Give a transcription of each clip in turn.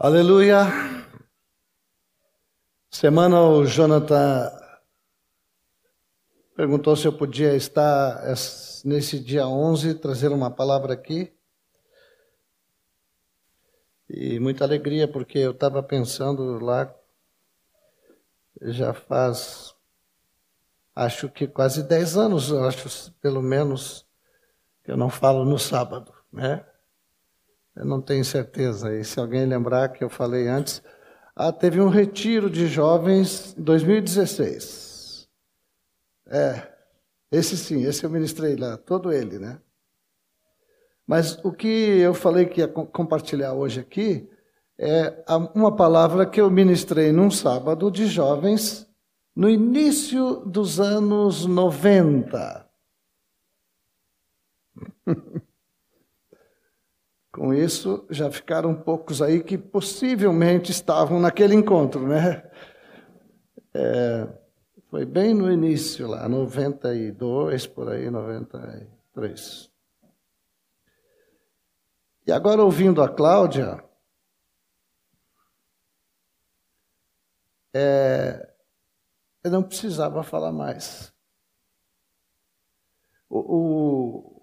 Aleluia. Semana o Jonathan perguntou se eu podia estar nesse dia 11 trazer uma palavra aqui. E muita alegria porque eu estava pensando lá já faz acho que quase 10 anos, acho pelo menos que eu não falo no sábado, né? Eu não tenho certeza. E se alguém lembrar que eu falei antes, ah, teve um retiro de jovens em 2016. É, esse sim, esse eu ministrei lá, todo ele, né? Mas o que eu falei que ia compartilhar hoje aqui é uma palavra que eu ministrei num sábado de jovens no início dos anos 90. Com isso, já ficaram poucos aí que possivelmente estavam naquele encontro, né? É, foi bem no início lá, 92, por aí, 93. E agora, ouvindo a Cláudia, é, eu não precisava falar mais. O, o,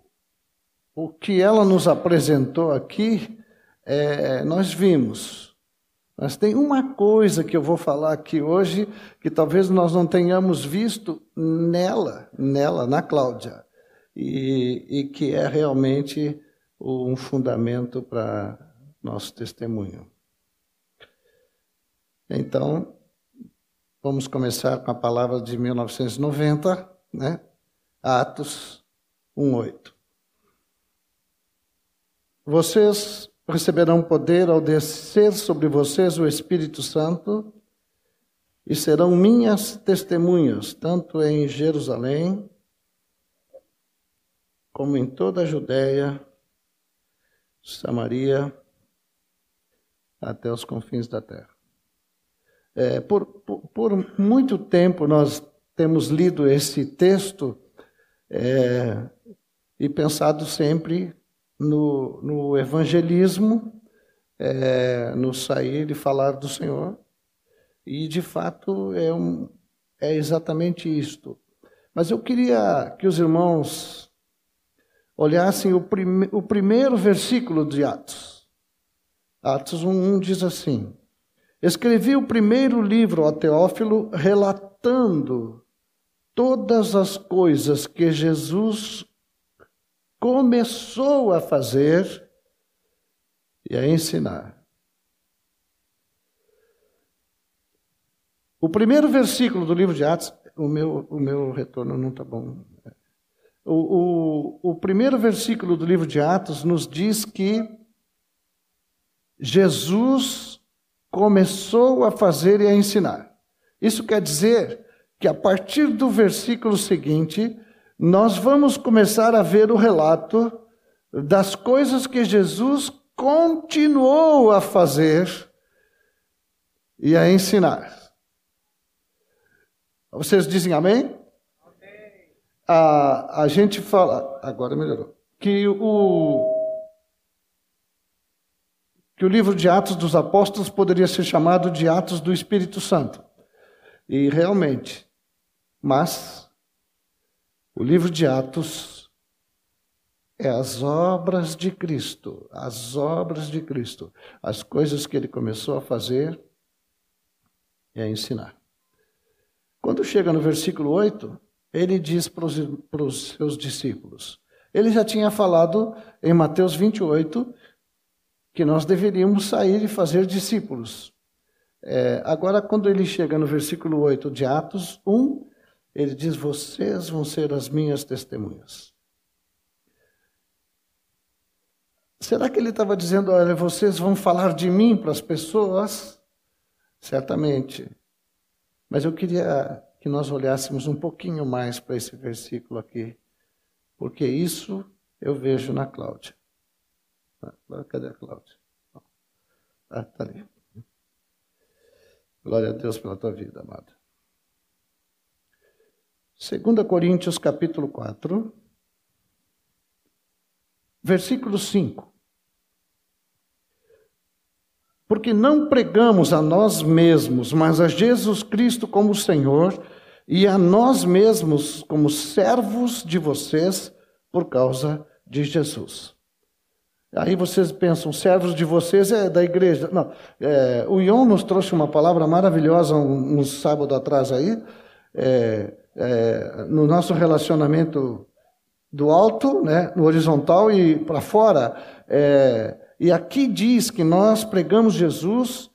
o que ela nos apresentou aqui, é, nós vimos. Mas tem uma coisa que eu vou falar aqui hoje que talvez nós não tenhamos visto nela, nela, na Cláudia, e, e que é realmente um fundamento para nosso testemunho. Então, vamos começar com a palavra de 1990, né? Atos 1:8. Vocês receberão poder ao descer sobre vocês o Espírito Santo e serão minhas testemunhas, tanto em Jerusalém, como em toda a Judéia, Samaria, até os confins da terra. É, por, por, por, muito tempo nós temos lido esse texto é, e pensado sempre no, no evangelismo, é, no sair e falar do Senhor. E, de fato, é, um, é exatamente isto. Mas eu queria que os irmãos olhassem o, prime, o primeiro versículo de Atos. Atos 1, 1 diz assim: Escrevi o primeiro livro a Teófilo relatando todas as coisas que Jesus começou a fazer e a ensinar. O primeiro versículo do livro de Atos, o meu, o meu retorno não está bom. O, o, o primeiro versículo do livro de Atos nos diz que Jesus começou a fazer e a ensinar. Isso quer dizer que a partir do versículo seguinte, nós vamos começar a ver o relato das coisas que Jesus continuou a fazer e a ensinar. Vocês dizem amém? amém. A, a gente fala, agora melhorou, que o, que o livro de Atos dos Apóstolos poderia ser chamado de Atos do Espírito Santo. E realmente, mas o livro de Atos é as obras de Cristo, as obras de Cristo, as coisas que ele começou a fazer e a ensinar. Quando chega no versículo 8, ele diz para os, seus discípulos: ele já tinha falado em Mateus 28 que nós deveríamos sair e fazer discípulos. É, agora, quando ele chega no versículo 8 de Atos 1, ele diz: Vocês vão ser as minhas testemunhas. Será que ele estava dizendo: Olha, vocês vão falar de mim para as pessoas? Certamente. Mas eu queria que nós olhássemos um pouquinho mais para esse versículo aqui, porque isso eu vejo na Cláudia. Ah, cadê a Cláudia? Ah, está ali. Glória a Deus pela tua vida, amada. 2 Coríntios capítulo 4, versículo 5. porque não pregamos a nós mesmos, mas a Jesus Cristo como Senhor e a nós mesmos como servos de vocês por causa de Jesus. Aí vocês pensam, servos de vocês é da igreja. Não, é, o Ion nos trouxe uma palavra maravilhosa um, um sábado atrás aí, é, é, no nosso relacionamento do alto, né, no horizontal e para fora. É, e aqui diz que nós pregamos Jesus,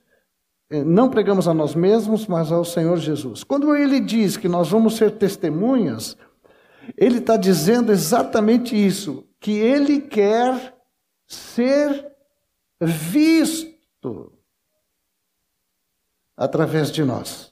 é, não pregamos a nós mesmos, mas ao Senhor Jesus. Quando ele diz que nós vamos ser testemunhas, ele está dizendo exatamente isso, que ele quer ser visto através de nós.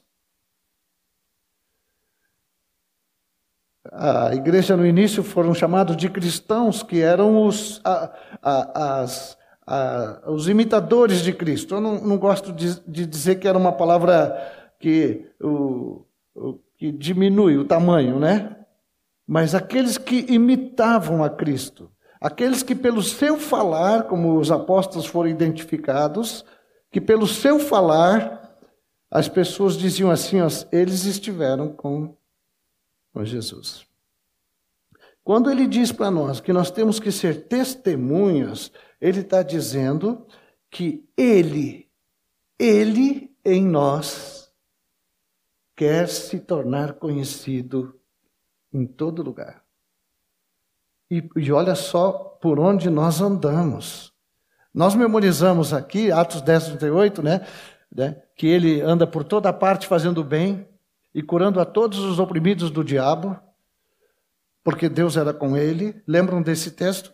A igreja no início foram chamados de cristãos, que eram os, a, a, as, a, os imitadores de Cristo. Eu não, não gosto de, de, dizer que era uma palavra que, o, o, que diminui o tamanho, né? Mas aqueles que imitavam a Cristo. Aqueles que, pelo seu falar, como os apóstolos foram identificados, que pelo seu falar, as pessoas diziam assim: ó, eles estiveram com, com Jesus. Quando ele diz para nós que nós temos que ser testemunhas, ele está dizendo que ele, ele em nós, quer se tornar conhecido em todo lugar. E, e olha só por onde nós andamos. Nós memorizamos aqui, Atos 10, 38, né, né, que ele anda por toda parte fazendo bem e curando a todos os oprimidos do diabo, porque Deus era com ele. Lembram desse texto?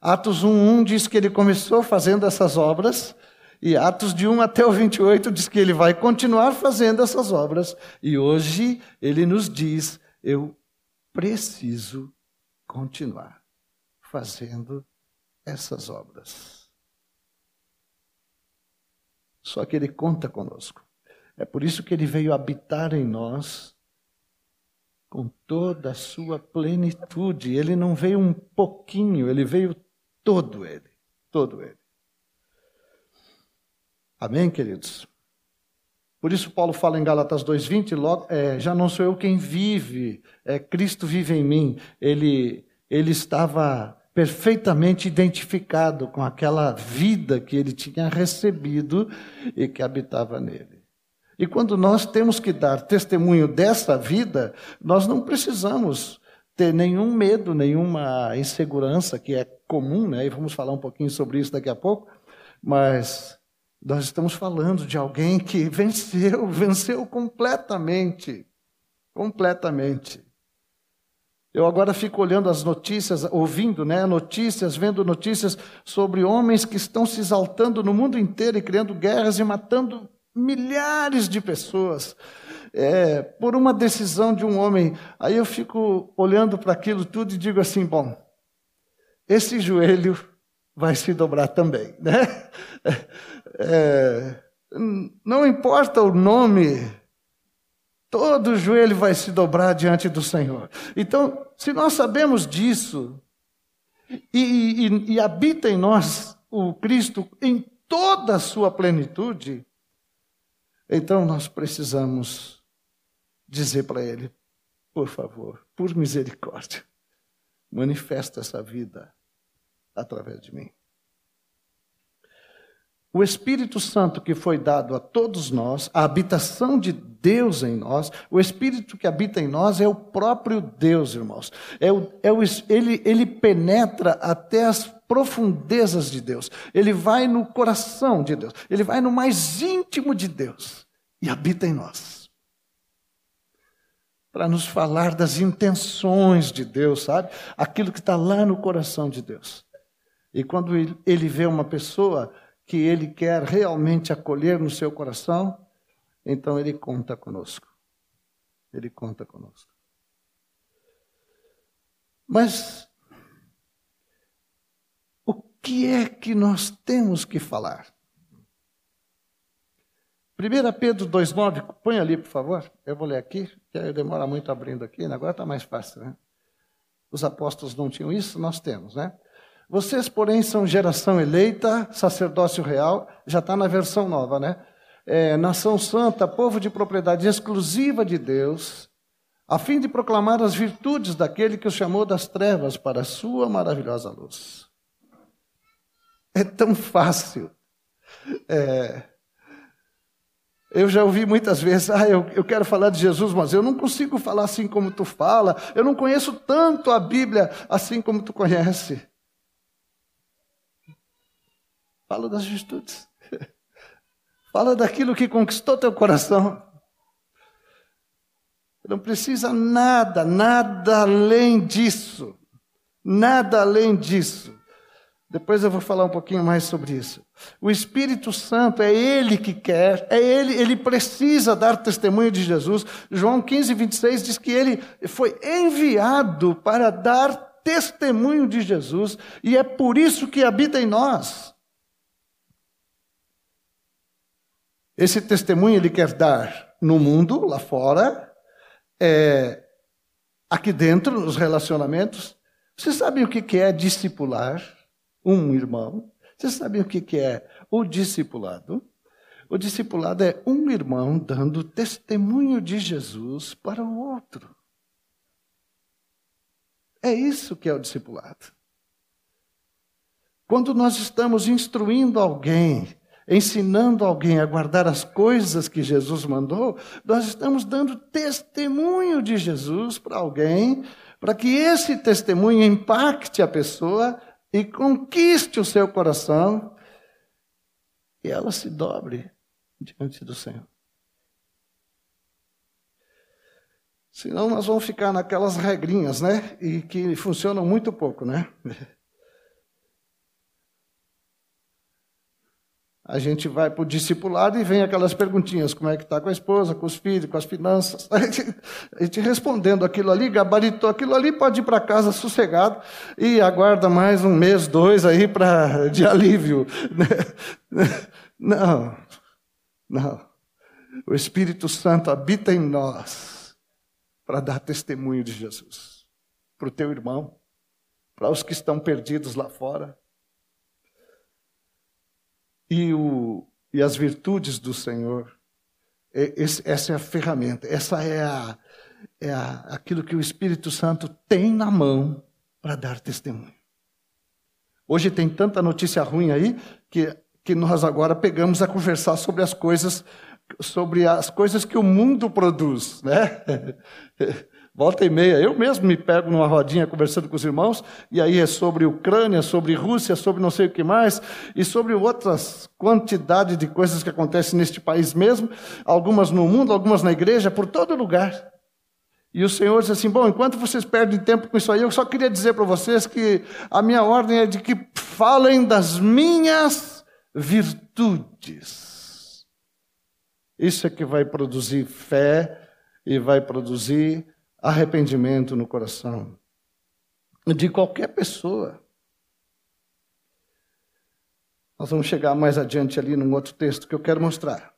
Atos 1:1 diz que ele começou fazendo essas obras, e Atos de 1 até o 28 diz que ele vai continuar fazendo essas obras, e hoje ele nos diz: eu preciso continuar fazendo essas obras. Só que Ele conta conosco. É por isso que Ele veio habitar em nós com toda a sua plenitude. Ele não veio um pouquinho, Ele veio todo Ele. Todo Ele. Amém, queridos? Por isso Paulo fala em Gálatas 2:20, é, já não sou eu quem vive, é Cristo vive em mim. Ele ele estava perfeitamente identificado com aquela vida que ele tinha recebido e que habitava nele. E quando nós temos que dar testemunho dessa vida, nós não precisamos ter nenhum medo, nenhuma insegurança que é comum, né? E vamos falar um pouquinho sobre isso daqui a pouco, mas nós estamos falando de alguém que venceu, venceu completamente. Completamente. Eu agora fico olhando as notícias, ouvindo né, notícias, vendo notícias sobre homens que estão se exaltando no mundo inteiro e criando guerras e matando milhares de pessoas é, por uma decisão de um homem. Aí eu fico olhando para aquilo tudo e digo assim: bom, esse joelho vai se dobrar também, né? É, não importa o nome, todo joelho vai se dobrar diante do Senhor. Então, se nós sabemos disso, e, e, e habita em nós o Cristo em toda a sua plenitude, então nós precisamos dizer para Ele: por favor, por misericórdia, manifesta essa vida através de mim. O Espírito Santo que foi dado a todos nós, a habitação de Deus em nós, o Espírito que habita em nós é o próprio Deus, irmãos. É o, é o, ele, ele penetra até as profundezas de Deus. Ele vai no coração de Deus. Ele vai no mais íntimo de Deus e habita em nós. Para nos falar das intenções de Deus, sabe? Aquilo que está lá no coração de Deus. E quando ele vê uma pessoa que ele quer realmente acolher no seu coração, então ele conta conosco. Ele conta conosco. Mas o que é que nós temos que falar? 1 Pedro 2,9, põe ali, por favor. Eu vou ler aqui, que demora muito abrindo aqui, agora está mais fácil, né? Os apóstolos não tinham isso, nós temos, né? Vocês, porém, são geração eleita, sacerdócio real, já está na versão nova, né? É, nação santa, povo de propriedade exclusiva de Deus, a fim de proclamar as virtudes daquele que os chamou das trevas para a sua maravilhosa luz. É tão fácil. É, eu já ouvi muitas vezes, ah, eu, eu quero falar de Jesus, mas eu não consigo falar assim como tu fala, eu não conheço tanto a Bíblia assim como tu conhece. Fala das virtudes. Fala daquilo que conquistou teu coração. Não precisa nada, nada além disso. Nada além disso. Depois eu vou falar um pouquinho mais sobre isso. O Espírito Santo é Ele que quer, é Ele, Ele precisa dar testemunho de Jesus. João 15, 26 diz que Ele foi enviado para dar testemunho de Jesus, e é por isso que habita em nós. Esse testemunho ele quer dar no mundo, lá fora, é, aqui dentro, nos relacionamentos. Vocês sabem o que é discipular um irmão? Vocês sabem o que é o discipulado? O discipulado é um irmão dando testemunho de Jesus para o outro. É isso que é o discipulado. Quando nós estamos instruindo alguém ensinando alguém a guardar as coisas que Jesus mandou, nós estamos dando testemunho de Jesus para alguém, para que esse testemunho impacte a pessoa e conquiste o seu coração e ela se dobre diante do Senhor. Senão nós vamos ficar naquelas regrinhas, né? E que funcionam muito pouco, né? a gente vai para o discipulado e vem aquelas perguntinhas, como é que está com a esposa, com os filhos, com as finanças. A gente, respondendo aquilo ali, gabaritou aquilo ali, pode ir para casa sossegado e aguarda mais um mês, dois aí pra, de alívio. Não, não. O Espírito Santo habita em nós para dar testemunho de Jesus. Para o teu irmão, para os que estão perdidos lá fora e, o, e as virtudes do Senhor. Esse, essa é a ferramenta, essa é, a, é a, aquilo que o Espírito Santo tem na mão para dar testemunho. Hoje tem tanta notícia ruim aí que, que nós agora pegamos a conversar sobre as coisas sobre as coisas que o mundo produz, né? Volta e meia, eu mesmo me pego numa rodinha conversando com os irmãos, e aí é sobre Ucrânia, sobre Rússia, sobre não sei o que mais, e sobre outras quantidade de coisas que acontecem neste país mesmo, algumas no mundo, algumas na igreja, por todo lugar. E o Senhor diz assim: Bom, enquanto vocês perdem tempo com isso aí, eu só queria dizer para vocês que a minha ordem é de que falem das minhas virtudes. Isso é que vai produzir fé e vai produzir arrependimento no coração de qualquer pessoa. Nós vamos chegar mais adiante ali num outro texto que eu quero mostrar.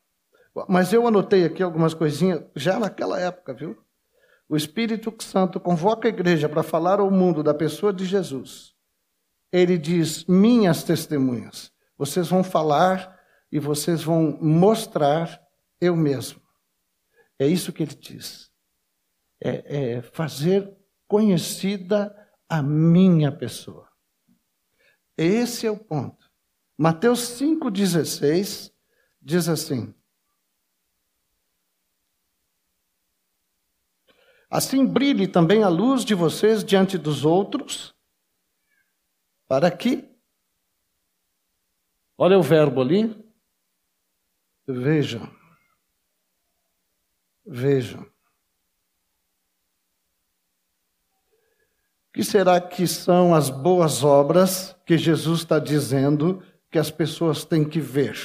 Mas eu anotei aqui algumas coisinhas já naquela época, viu? O Espírito Santo convoca a igreja para falar ao mundo da pessoa de Jesus. Ele diz: Minhas testemunhas. Vocês vão falar e vocês vão mostrar eu mesmo. É isso que ele diz é, é fazer conhecida a minha pessoa. Esse é o ponto. Mateus 5,16 diz assim: Assim brilhe também a luz de vocês diante dos outros, para que, olha o verbo ali, vejam, vejam. Que será que são as boas obras que Jesus está dizendo que as pessoas têm que ver?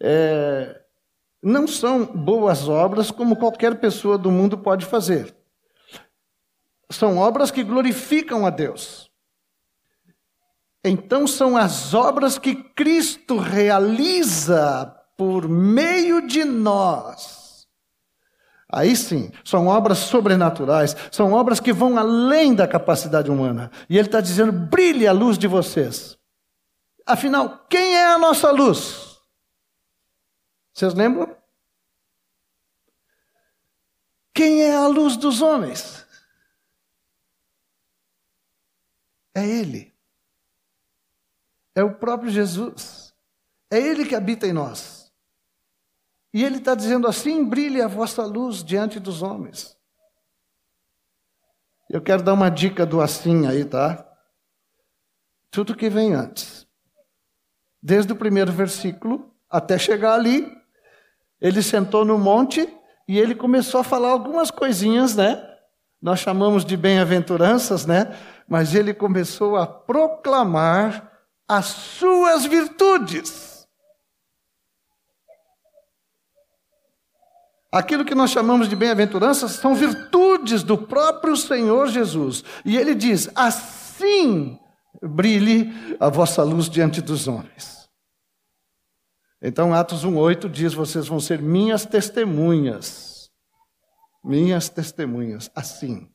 É, não são boas obras como qualquer pessoa do mundo pode fazer. São obras que glorificam a Deus. Então, são as obras que Cristo realiza por meio de nós Aí sim, são obras sobrenaturais, são obras que vão além da capacidade humana. E ele está dizendo: brilhe a luz de vocês. Afinal, quem é a nossa luz? Vocês lembram? Quem é a luz dos homens? É Ele. É o próprio Jesus. É Ele que habita em nós. E Ele está dizendo assim: brilhe a vossa luz diante dos homens. Eu quero dar uma dica do assim aí, tá? Tudo que vem antes. Desde o primeiro versículo até chegar ali, ele sentou no monte e ele começou a falar algumas coisinhas, né? Nós chamamos de bem-aventuranças, né? Mas ele começou a proclamar as suas virtudes. Aquilo que nós chamamos de bem-aventuranças são virtudes do próprio Senhor Jesus. E ele diz: assim brilhe a vossa luz diante dos homens. Então, Atos 1,8 diz: Vocês vão ser minhas testemunhas. Minhas testemunhas, assim.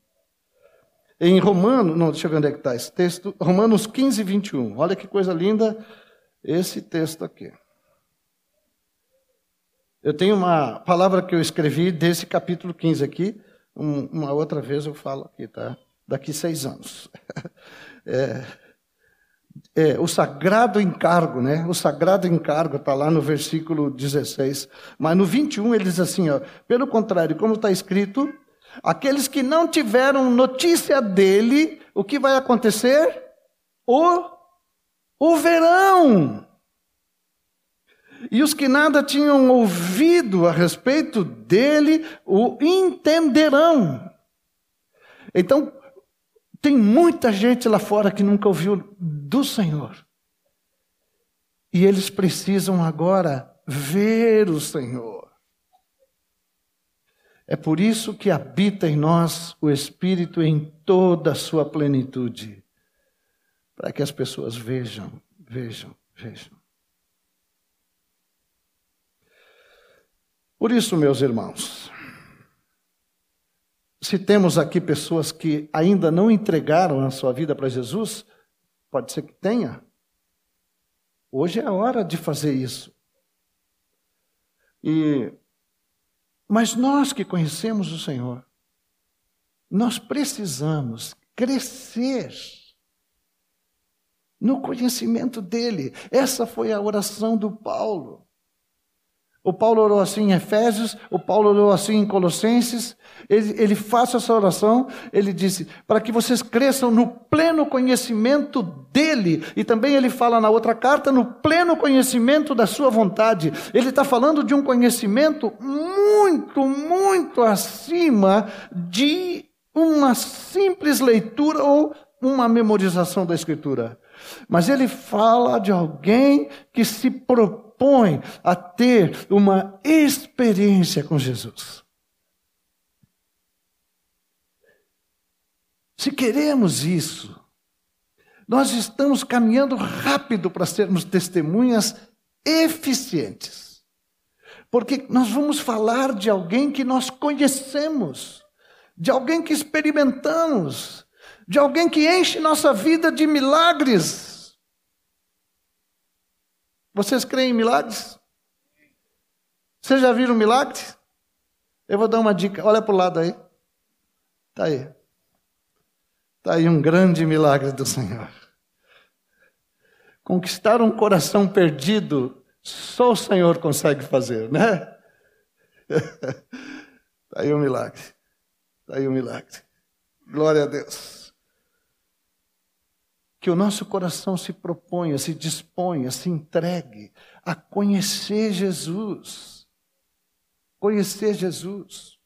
Em Romano, não, deixa eu ver onde é que está esse texto. Romanos 15, 21. Olha que coisa linda esse texto aqui. Eu tenho uma palavra que eu escrevi desse capítulo 15 aqui. Um, uma outra vez eu falo aqui, tá? Daqui seis anos. É, é, o sagrado encargo, né? O sagrado encargo está lá no versículo 16. Mas no 21 ele diz assim: ó, pelo contrário, como está escrito, aqueles que não tiveram notícia dele, o que vai acontecer? O, o verão. E os que nada tinham ouvido a respeito dele, o entenderão. Então, tem muita gente lá fora que nunca ouviu do Senhor. E eles precisam agora ver o Senhor. É por isso que habita em nós o Espírito em toda a sua plenitude para que as pessoas vejam, vejam, vejam. Por isso, meus irmãos, se temos aqui pessoas que ainda não entregaram a sua vida para Jesus, pode ser que tenha. Hoje é a hora de fazer isso. E mas nós que conhecemos o Senhor, nós precisamos crescer no conhecimento dele. Essa foi a oração do Paulo. O Paulo orou assim em Efésios, o Paulo orou assim em Colossenses. Ele, ele faz essa oração, ele disse, para que vocês cresçam no pleno conhecimento dele. E também ele fala na outra carta, no pleno conhecimento da sua vontade. Ele está falando de um conhecimento muito, muito acima de uma simples leitura ou uma memorização da Escritura. Mas ele fala de alguém que se propõe a ter uma experiência com Jesus. Se queremos isso, nós estamos caminhando rápido para sermos testemunhas eficientes. Porque nós vamos falar de alguém que nós conhecemos, de alguém que experimentamos, de alguém que enche nossa vida de milagres. Vocês creem em milagres? Vocês já viram milagres? Eu vou dar uma dica. Olha para o lado aí. Está aí. Está aí um grande milagre do Senhor. Conquistar um coração perdido, só o Senhor consegue fazer, né? Está aí um milagre. Está aí um milagre. Glória a Deus que o nosso coração se proponha, se disponha, se entregue a conhecer Jesus. Conhecer Jesus.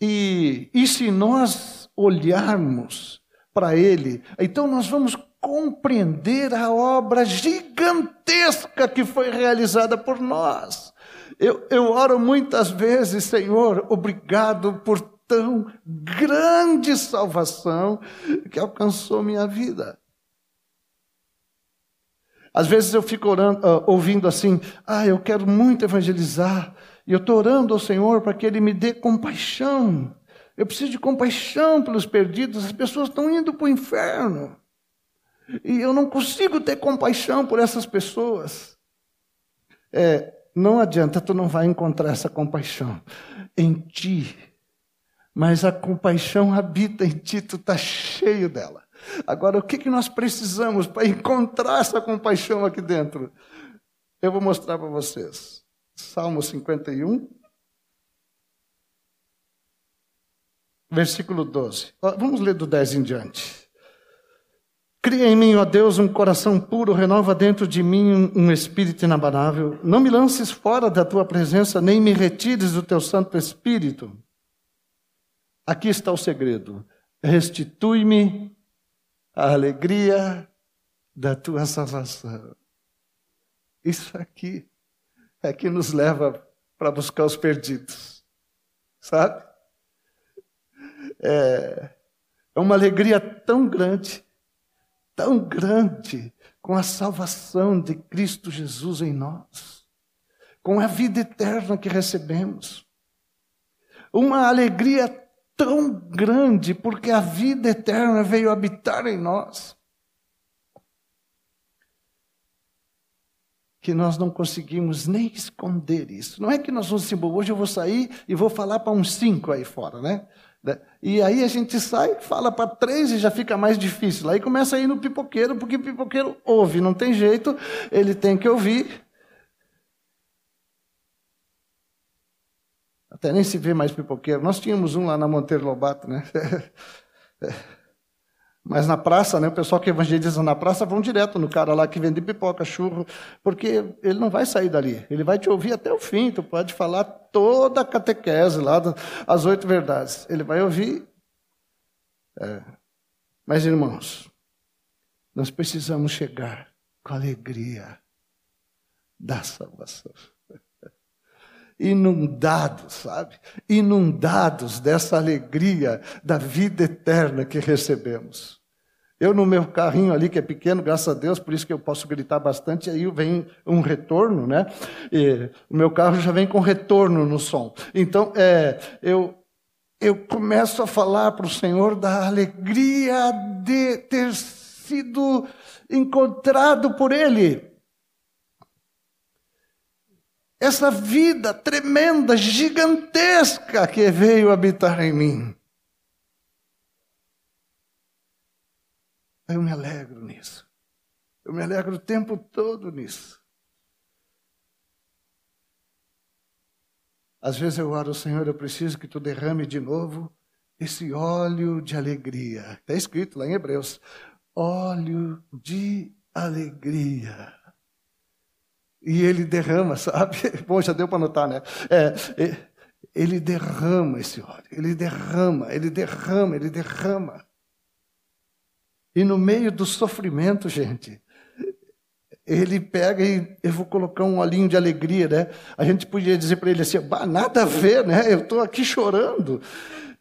E, e se nós olharmos para Ele, então nós vamos compreender a obra gigantesca que foi realizada por nós. Eu, eu oro muitas vezes, Senhor, obrigado por tão grande salvação que alcançou minha vida. Às vezes eu fico orando, uh, ouvindo assim: ah, eu quero muito evangelizar, E eu estou orando ao Senhor para que Ele me dê compaixão. Eu preciso de compaixão pelos perdidos. As pessoas estão indo para o inferno. E eu não consigo ter compaixão por essas pessoas. É, não adianta, tu não vai encontrar essa compaixão em ti. Mas a compaixão habita em ti, tu está cheio dela. Agora, o que, que nós precisamos para encontrar essa compaixão aqui dentro? Eu vou mostrar para vocês. Salmo 51, versículo 12. Vamos ler do 10 em diante. Cria em mim, ó Deus, um coração puro, renova dentro de mim um espírito inabalável. Não me lances fora da tua presença, nem me retires do teu Santo Espírito. Aqui está o segredo. Restitui-me a alegria da tua salvação. Isso aqui é que nos leva para buscar os perdidos, sabe? É, é uma alegria tão grande tão grande com a salvação de Cristo Jesus em nós, com a vida eterna que recebemos. Uma alegria tão grande porque a vida eterna veio habitar em nós. Que nós não conseguimos nem esconder isso. Não é que nós vamos dizer, hoje eu vou sair e vou falar para uns cinco aí fora, né? Né? E aí a gente sai, fala para três e já fica mais difícil. Aí começa a ir no pipoqueiro, porque o pipoqueiro ouve, não tem jeito, ele tem que ouvir. Até nem se vê mais pipoqueiro. Nós tínhamos um lá na Monteiro Lobato, né? Mas na praça, né, o pessoal que evangeliza na praça vão direto no cara lá que vende pipoca, churro, porque ele não vai sair dali. Ele vai te ouvir até o fim. Tu pode falar toda a catequese lá, as oito verdades. Ele vai ouvir. É. Mas, irmãos, nós precisamos chegar com alegria da salvação. Inundados, sabe? Inundados dessa alegria da vida eterna que recebemos. Eu, no meu carrinho ali, que é pequeno, graças a Deus, por isso que eu posso gritar bastante, aí vem um retorno, né? E o meu carro já vem com retorno no som. Então, é, eu, eu começo a falar para o Senhor da alegria de ter sido encontrado por Ele. Essa vida tremenda, gigantesca que veio habitar em mim. Eu me alegro nisso. Eu me alegro o tempo todo nisso. Às vezes eu oro, Senhor, eu preciso que tu derrame de novo esse óleo de alegria. Está escrito lá em Hebreus: óleo de alegria. E ele derrama, sabe? Bom, já deu para notar, né? É, ele derrama esse óleo, ele derrama, ele derrama, ele derrama. E no meio do sofrimento, gente, ele pega e eu vou colocar um olhinho de alegria, né? A gente podia dizer para ele assim, nada a ver, né? Eu estou aqui chorando.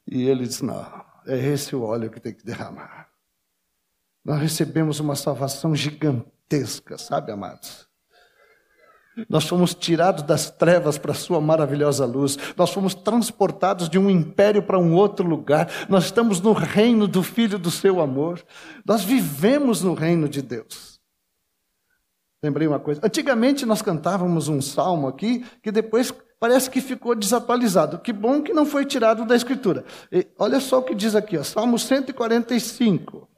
E ele diz, não, é esse o óleo que tem que derramar. Nós recebemos uma salvação gigantesca, sabe, amados? Nós fomos tirados das trevas para a sua maravilhosa luz. Nós fomos transportados de um império para um outro lugar. Nós estamos no reino do Filho do seu amor. Nós vivemos no reino de Deus. Lembrei uma coisa. Antigamente nós cantávamos um salmo aqui que depois parece que ficou desatualizado. Que bom que não foi tirado da Escritura. E olha só o que diz aqui, ó, Salmo 145.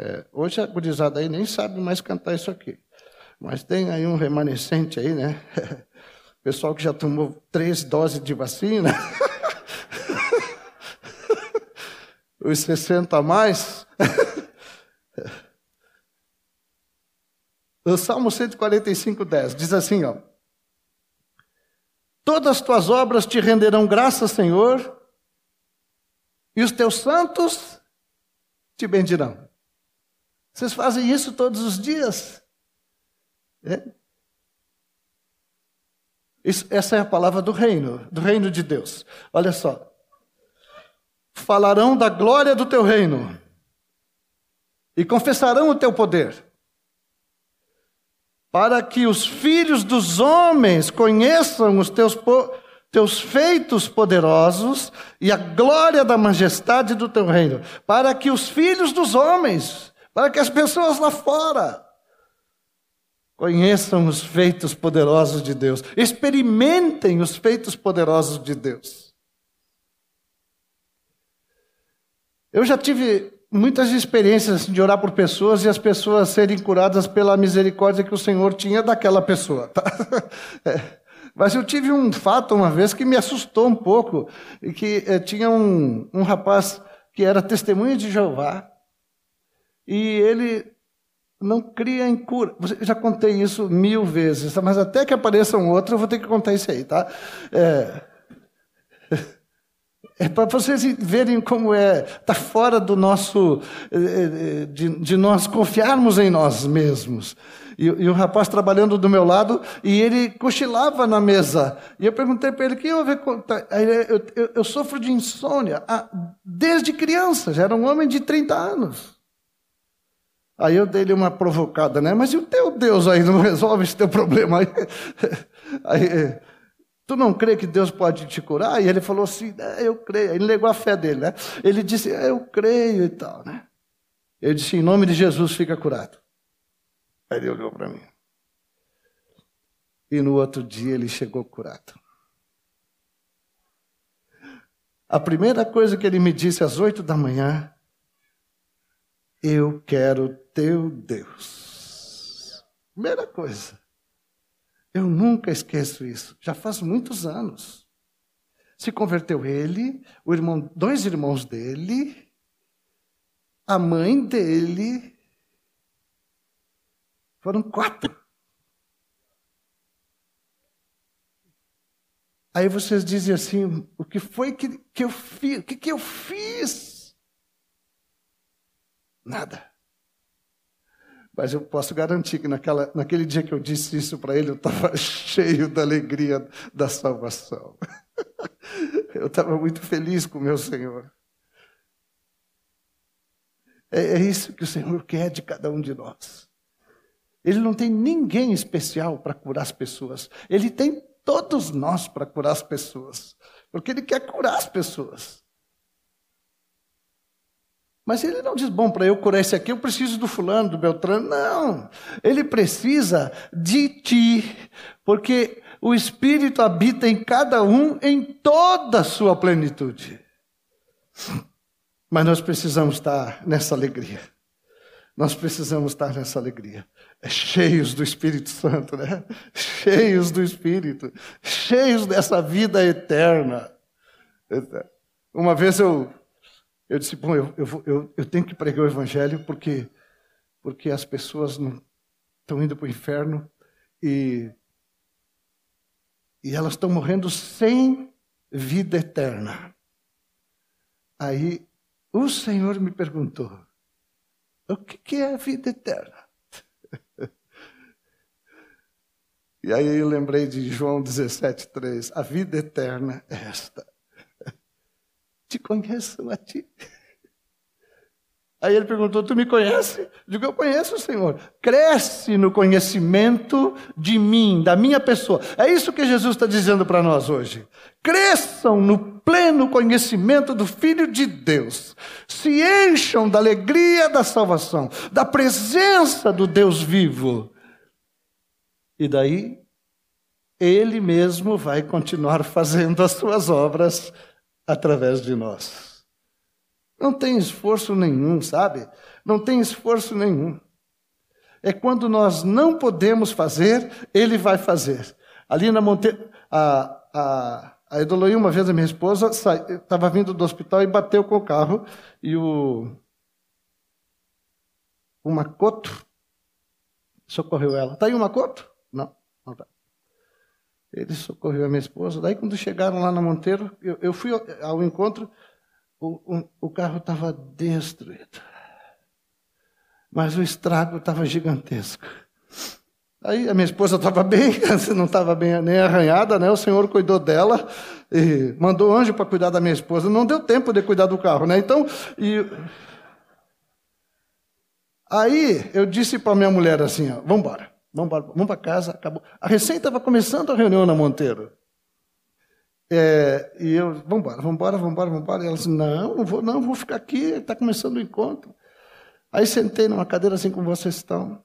É, hoje a gurizada aí nem sabe mais cantar isso aqui. Mas tem aí um remanescente aí, né? Pessoal que já tomou três doses de vacina. Os 60 a mais. o Salmo 145, 10 diz assim, ó. Todas as tuas obras te renderão graça, Senhor, e os teus santos te bendirão. Vocês fazem isso todos os dias? É? Isso, essa é a palavra do reino, do reino de Deus. Olha só. Falarão da glória do teu reino e confessarão o teu poder. para que os filhos dos homens conheçam os teus, teus feitos poderosos e a glória da majestade do teu reino. Para que os filhos dos homens, para que as pessoas lá fora, conheçam os feitos poderosos de Deus, experimentem os feitos poderosos de Deus. Eu já tive muitas experiências de orar por pessoas e as pessoas serem curadas pela misericórdia que o Senhor tinha daquela pessoa. Tá? É. Mas eu tive um fato uma vez que me assustou um pouco, e que é, tinha um, um rapaz que era testemunha de Jeová, e ele não cria em cura. Eu já contei isso mil vezes, mas até que apareça um outro, eu vou ter que contar isso aí, tá? É, é para vocês verem como é, está fora do nosso, é, é, de, de, nós confiarmos em nós mesmos. E, e o rapaz trabalhando do meu lado, e ele cochilava na mesa. E eu perguntei para ele, que houve? Tá, eu, eu, eu sofro de insônia ah, desde criança, já era um homem de 30 anos. Aí eu dei-lhe uma provocada, né? Mas e o teu Deus aí não resolve esse teu problema? Aí, aí, tu não crê que Deus pode te curar? E ele falou assim, é, eu creio. Ele negou a fé dele, né? Ele disse, é, eu creio e tal, né? Eu disse, em nome de Jesus, fica curado. Aí ele olhou para mim. E no outro dia ele chegou curado. A primeira coisa que ele me disse às oito da manhã, eu quero teu Deus. Primeira coisa. Eu nunca esqueço isso. Já faz muitos anos. Se converteu ele, o irmão, dois irmãos dele, a mãe dele. Foram quatro. Aí vocês dizem assim: o que foi que, que eu fiz? O que, que eu fiz? Nada. Mas eu posso garantir que naquela, naquele dia que eu disse isso para ele, eu estava cheio da alegria da salvação. Eu estava muito feliz com o meu Senhor. É, é isso que o Senhor quer de cada um de nós. Ele não tem ninguém especial para curar as pessoas. Ele tem todos nós para curar as pessoas. Porque Ele quer curar as pessoas. Mas ele não diz, bom, para eu curar esse aqui, eu preciso do fulano, do Beltrano. Não. Ele precisa de ti. Porque o Espírito habita em cada um em toda a sua plenitude. Mas nós precisamos estar nessa alegria. Nós precisamos estar nessa alegria. É cheios do Espírito Santo, né? Cheios do Espírito. Cheios dessa vida eterna. Uma vez eu eu disse, bom, eu, eu, eu, eu tenho que pregar o evangelho porque, porque as pessoas não estão indo para o inferno e, e elas estão morrendo sem vida eterna. Aí o Senhor me perguntou, o que, que é a vida eterna? E aí eu lembrei de João 17,3. A vida eterna é esta te conheço a ti. Aí ele perguntou: Tu me conhece? Digo: Eu conheço o Senhor. Cresce no conhecimento de mim, da minha pessoa. É isso que Jesus está dizendo para nós hoje. Cresçam no pleno conhecimento do Filho de Deus. Se encham da alegria da salvação, da presença do Deus vivo. E daí, Ele mesmo vai continuar fazendo as suas obras através de nós. Não tem esforço nenhum, sabe? Não tem esforço nenhum. É quando nós não podemos fazer, ele vai fazer. Ali na montanha, a, a, a Edoloí, uma vez a minha esposa, estava vindo do hospital e bateu com o carro, e o, o Macoto socorreu ela. Está aí o Macoto? Não, não está. Ele socorreu a minha esposa. Daí, quando chegaram lá na Monteiro, eu, eu fui ao encontro, o, o, o carro estava destruído. Mas o estrago estava gigantesco. Aí a minha esposa estava bem, não estava bem nem arranhada, né? O Senhor cuidou dela e mandou anjo para cuidar da minha esposa. Não deu tempo de cuidar do carro, né? Então, e... aí eu disse para minha mulher assim, ó, vamos embora. Vamos para casa, acabou. A recém estava começando a reunião na Monteiro. É, e eu, vamos embora, vamos embora, vamos embora, vamos embora. E ela disse, não, não vou, não, vou ficar aqui, está começando o encontro. Aí sentei numa cadeira assim como vocês estão,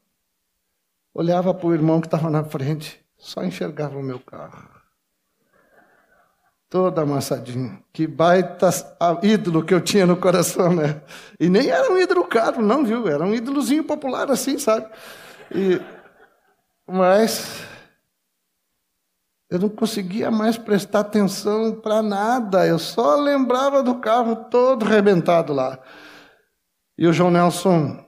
olhava para o irmão que estava na frente, só enxergava o meu carro. Todo amassadinho. Que baita ídolo que eu tinha no coração, né? E nem era um ídolo caro, não, viu? Era um ídolozinho popular assim, sabe? E, mas eu não conseguia mais prestar atenção para nada. Eu só lembrava do carro todo rebentado lá. E o João Nelson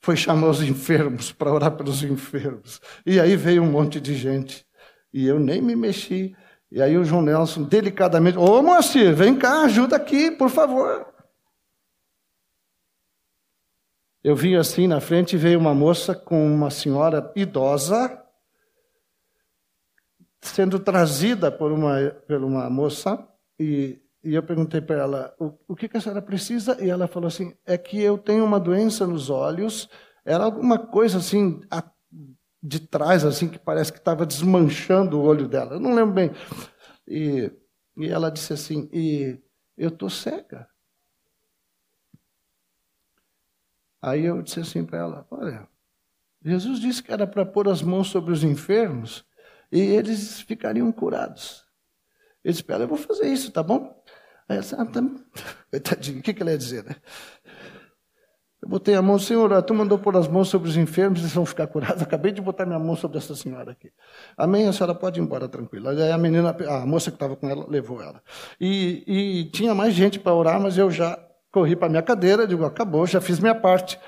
foi chamar os enfermos para orar pelos enfermos. E aí veio um monte de gente. E eu nem me mexi. E aí o João Nelson, delicadamente, ô Moacir, vem cá, ajuda aqui, por favor. Eu vi assim na frente veio uma moça com uma senhora idosa, sendo trazida por uma, por uma moça, e, e eu perguntei para ela, o, o que, que a senhora precisa? E ela falou assim, é que eu tenho uma doença nos olhos, era alguma coisa assim, de trás, assim, que parece que estava desmanchando o olho dela. Eu não lembro bem. E, e ela disse assim: e eu estou cega. Aí eu disse assim para ela: olha, Jesus disse que era para pôr as mãos sobre os enfermos e eles ficariam curados. Eu disse para ela: eu vou fazer isso, tá bom? Aí ela disse: ah, tá... Coitadinho, o que, que ela ia dizer, né? Eu botei a mão, Senhor, tu mandou pôr as mãos sobre os enfermos, eles vão ficar curados. Acabei de botar minha mão sobre essa senhora aqui. Amém? A senhora pode ir embora tranquila. Aí a menina, a moça que estava com ela, levou ela. E, e tinha mais gente para orar, mas eu já corri para minha cadeira, digo, acabou, já fiz minha parte.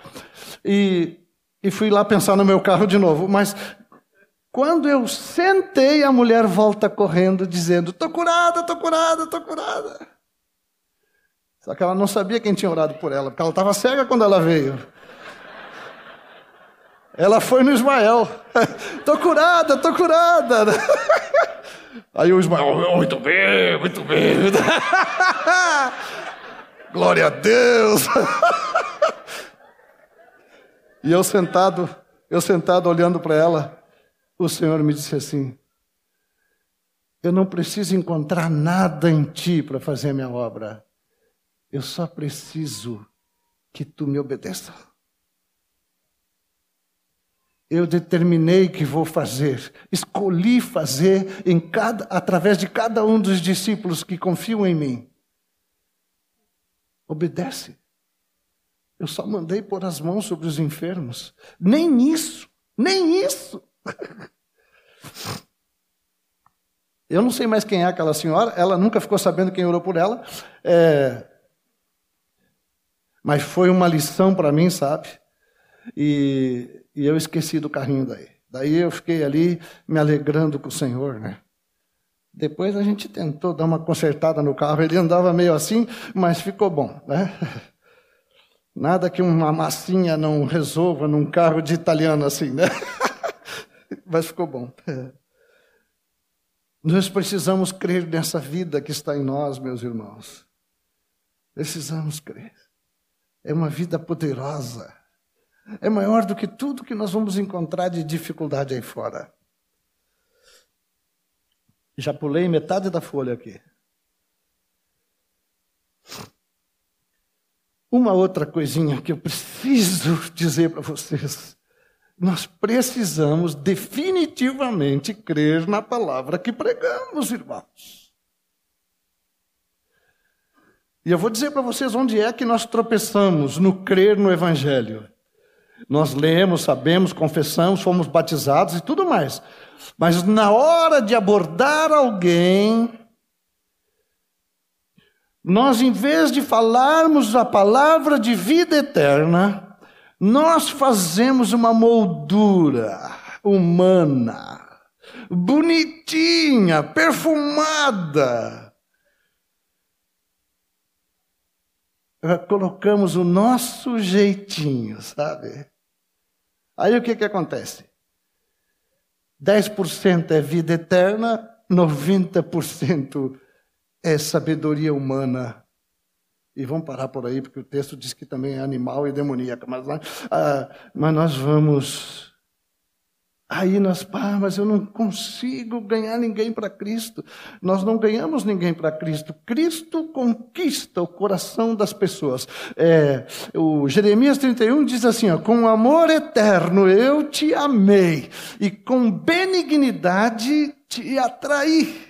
E, e fui lá pensar no meu carro de novo. Mas quando eu sentei, a mulher volta correndo, dizendo: Estou curada, estou curada, estou curada. Só que ela não sabia quem tinha orado por ela, porque ela estava cega quando ela veio. Ela foi no Ismael. Tô curada, tô curada. Aí o Ismael, muito bem, muito bem. Glória a Deus. E eu sentado, eu sentado olhando para ela, o Senhor me disse assim: Eu não preciso encontrar nada em ti para fazer minha obra. Eu só preciso que tu me obedeça. Eu determinei que vou fazer, escolhi fazer em cada, através de cada um dos discípulos que confiam em mim. Obedece. Eu só mandei pôr as mãos sobre os enfermos. Nem isso, nem isso. Eu não sei mais quem é aquela senhora, ela nunca ficou sabendo quem orou por ela. É, mas foi uma lição para mim, sabe? E, e, eu esqueci do carrinho daí. Daí eu fiquei ali me alegrando com o Senhor, né? Depois a gente tentou dar uma consertada no carro. Ele andava meio assim, mas ficou bom, né? Nada que uma massinha não resolva num carro de italiano assim, né? mas ficou bom. Nós precisamos crer nessa vida que está em nós, meus irmãos. Precisamos crer é uma vida poderosa. É maior do que tudo que nós vamos encontrar de dificuldade aí fora. Já pulei metade da folha aqui. Uma outra coisinha que eu preciso dizer para vocês. Nós precisamos definitivamente crer na palavra que pregamos, irmãos. E eu vou dizer para vocês onde é que nós tropeçamos no crer no Evangelho. Nós lemos, sabemos, confessamos, fomos batizados e tudo mais. Mas na hora de abordar alguém, nós, em vez de falarmos a palavra de vida eterna, nós fazemos uma moldura humana, bonitinha, perfumada colocamos o nosso jeitinho, sabe? Aí o que, que acontece? 10% é vida eterna, 90% é sabedoria humana. E vamos parar por aí, porque o texto diz que também é animal e demoníaca. Mas, ah, mas nós vamos Aí nós, pá, mas eu não consigo ganhar ninguém para Cristo. Nós não ganhamos ninguém para Cristo. Cristo conquista o coração das pessoas. É, o Jeremias 31 diz assim: ó, com amor eterno eu te amei, e com benignidade te atraí.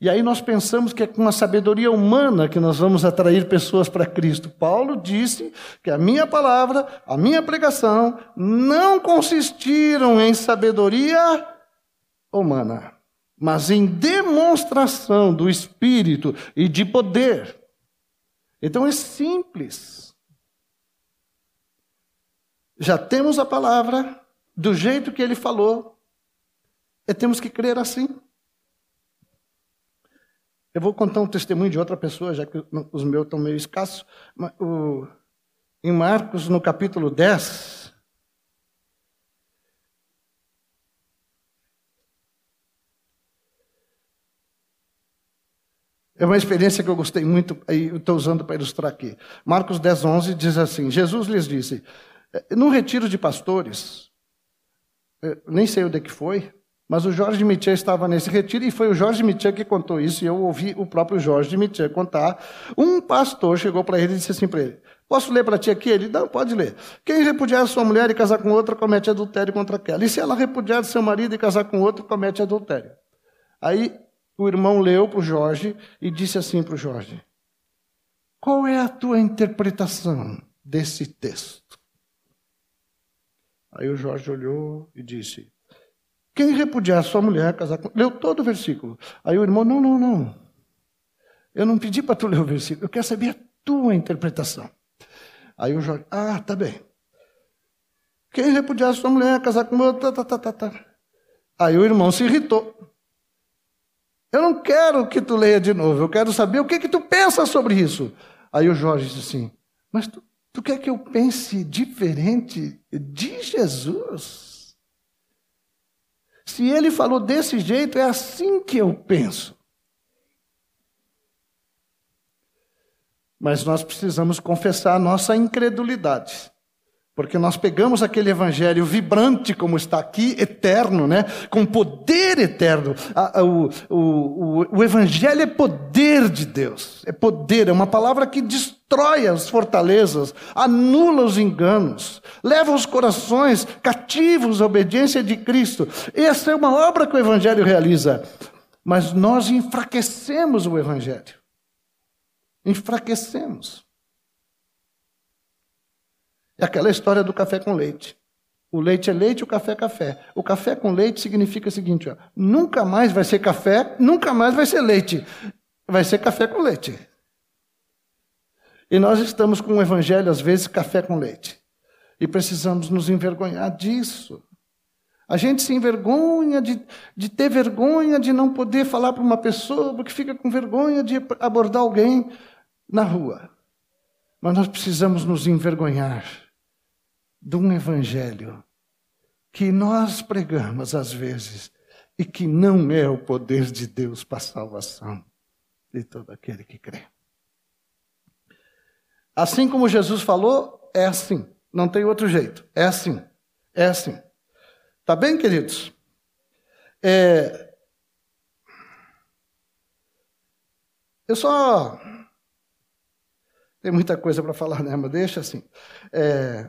E aí nós pensamos que é com a sabedoria humana que nós vamos atrair pessoas para Cristo. Paulo disse que a minha palavra, a minha pregação não consistiram em sabedoria humana, mas em demonstração do Espírito e de poder. Então é simples. Já temos a palavra do jeito que ele falou, e temos que crer assim. Eu vou contar um testemunho de outra pessoa, já que os meus estão meio escassos. Em Marcos, no capítulo 10, É uma experiência que eu gostei muito, e estou usando para ilustrar aqui. Marcos 10, 11 diz assim: Jesus lhes disse, no retiro de pastores, eh, nem sei onde é que foi, mas o Jorge Mitchell estava nesse retiro e foi o Jorge Mitchell que contou isso, e eu ouvi o próprio Jorge Mitchell contar. Um pastor chegou para ele e disse assim para ele: Posso ler para ti aqui? Ele, não, pode ler. Quem repudiar sua mulher e casar com outra, comete adultério contra aquela. E se ela repudiar seu marido e casar com outro, comete adultério. Aí o irmão leu para o Jorge e disse assim para o Jorge: Qual é a tua interpretação desse texto? Aí o Jorge olhou e disse: quem repudiar sua mulher, casar com. Leu todo o versículo. Aí o irmão, não, não, não. Eu não pedi para tu ler o versículo, eu quero saber a tua interpretação. Aí o Jorge, ah, tá bem. Quem repudiar sua mulher, casar com outra, tá, tá, tá, tá. Aí o irmão se irritou. Eu não quero que tu leia de novo, eu quero saber o que que tu pensa sobre isso. Aí o Jorge disse assim, mas tu, tu quer que eu pense diferente de Jesus? Se ele falou desse jeito, é assim que eu penso. Mas nós precisamos confessar a nossa incredulidade. Porque nós pegamos aquele evangelho vibrante, como está aqui, eterno, né? com poder eterno. O, o, o, evangelho é poder de Deus, é poder, é uma palavra que destrói as fortalezas, anula os enganos, leva os corações cativos à obediência de Cristo. Essa é uma obra que o evangelho realiza. Mas nós enfraquecemos o evangelho. Enfraquecemos. É aquela história do café com leite. O leite é leite, o café é café. O café com leite significa o seguinte: ó, nunca mais vai ser café, nunca mais vai ser leite. Vai ser café com leite. E nós estamos com o evangelho, às vezes, café com leite. E precisamos nos envergonhar disso. A gente se envergonha de, de ter vergonha de não poder falar para uma pessoa, porque fica com vergonha de abordar alguém na rua. Mas nós precisamos nos envergonhar de um evangelho que nós pregamos às vezes e que não é o poder de Deus para a salvação de todo aquele que crê. Assim como Jesus falou, é assim. Não tem outro jeito. É assim. É assim. Tá bem, queridos? É... Eu só. Tem muita coisa para falar, né? Mas deixa assim. É...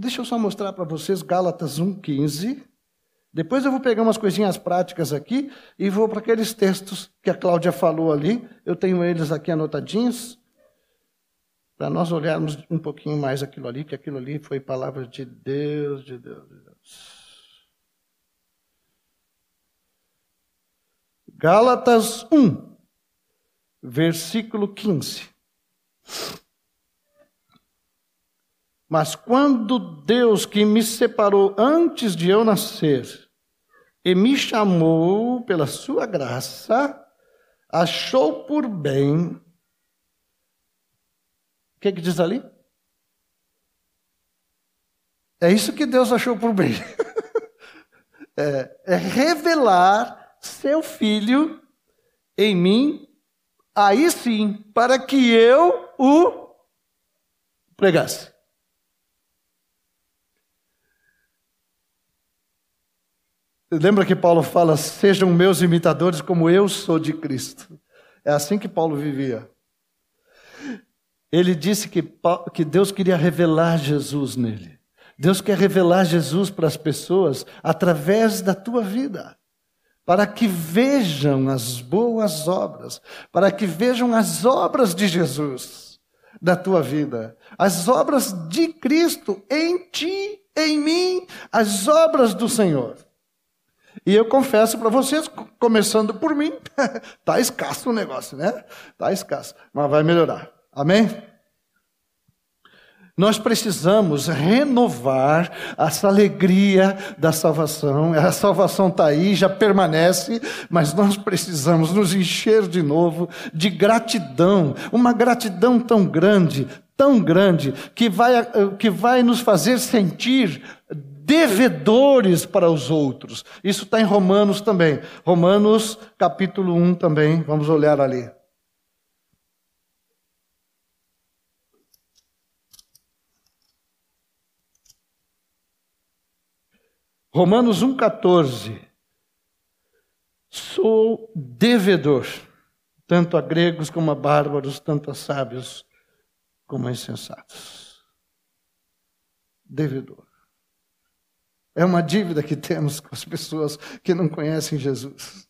Deixa eu só mostrar para vocês Gálatas 1,15. Depois eu vou pegar umas coisinhas práticas aqui e vou para aqueles textos que a Cláudia falou ali. Eu tenho eles aqui anotadinhos. Para nós olharmos um pouquinho mais aquilo ali, que aquilo ali foi palavra de Deus, de Deus, de Deus. Gálatas 1, versículo 15. Mas quando Deus, que me separou antes de eu nascer, e me chamou pela sua graça, achou por bem. O que, que diz ali? É isso que Deus achou por bem. é, é revelar seu filho em mim, aí sim, para que eu o pregasse. Lembra que Paulo fala: sejam meus imitadores como eu sou de Cristo. É assim que Paulo vivia. Ele disse que, que Deus queria revelar Jesus nele. Deus quer revelar Jesus para as pessoas através da tua vida, para que vejam as boas obras, para que vejam as obras de Jesus da tua vida, as obras de Cristo em ti, em mim, as obras do Senhor. E eu confesso para vocês, começando por mim, tá escasso o negócio, né? Tá escasso, mas vai melhorar. Amém? Nós precisamos renovar essa alegria da salvação. A salvação está aí, já permanece, mas nós precisamos nos encher de novo de gratidão, uma gratidão tão grande, tão grande, que vai, que vai nos fazer sentir devedores para os outros. Isso está em Romanos também. Romanos capítulo 1 também, vamos olhar ali. Romanos 1,14. Sou devedor, tanto a gregos como a bárbaros, tanto a sábios como a insensatos. Devedor. É uma dívida que temos com as pessoas que não conhecem Jesus.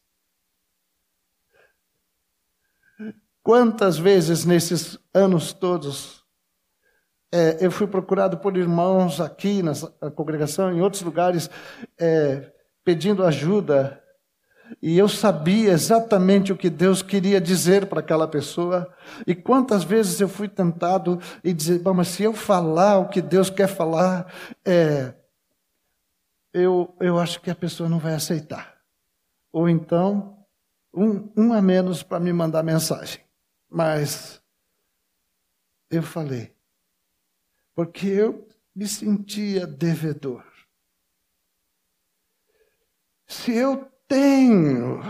Quantas vezes nesses anos todos é, eu fui procurado por irmãos aqui na congregação, em outros lugares, é, pedindo ajuda. E eu sabia exatamente o que Deus queria dizer para aquela pessoa. E quantas vezes eu fui tentado e dizer, mas se eu falar o que Deus quer falar, é, eu, eu acho que a pessoa não vai aceitar. Ou então, um, um a menos para me mandar mensagem. Mas eu falei, porque eu me sentia devedor. Se eu tenho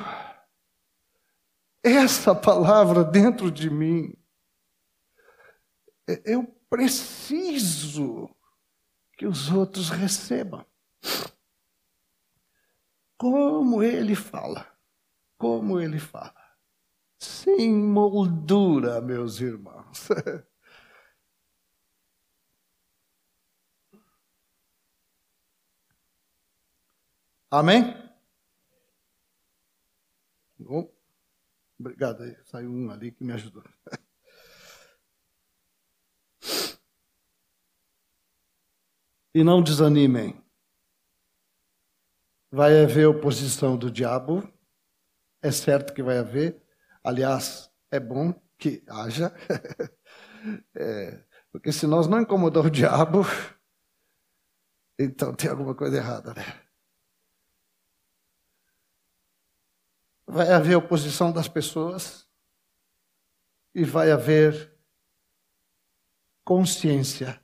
essa palavra dentro de mim, eu preciso que os outros recebam. Como ele fala, como ele fala. Sem moldura, meus irmãos. Amém? Bom, obrigado aí. Saiu um ali que me ajudou. E não desanimem. Vai haver oposição do diabo. É certo que vai haver. Aliás, é bom que haja. É, porque se nós não incomodar o diabo, então tem alguma coisa errada, né? vai haver oposição das pessoas e vai haver consciência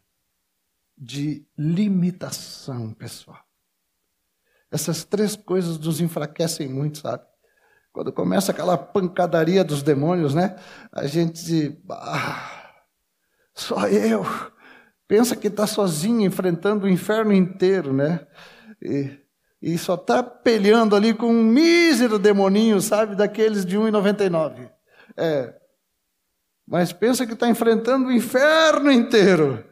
de limitação pessoal. Essas três coisas nos enfraquecem muito, sabe? Quando começa aquela pancadaria dos demônios, né? A gente, ah, só eu. Pensa que está sozinho enfrentando o inferno inteiro, né? E, e só está peleando ali com um mísero demoninho, sabe, daqueles de 1,99. É. Mas pensa que está enfrentando o inferno inteiro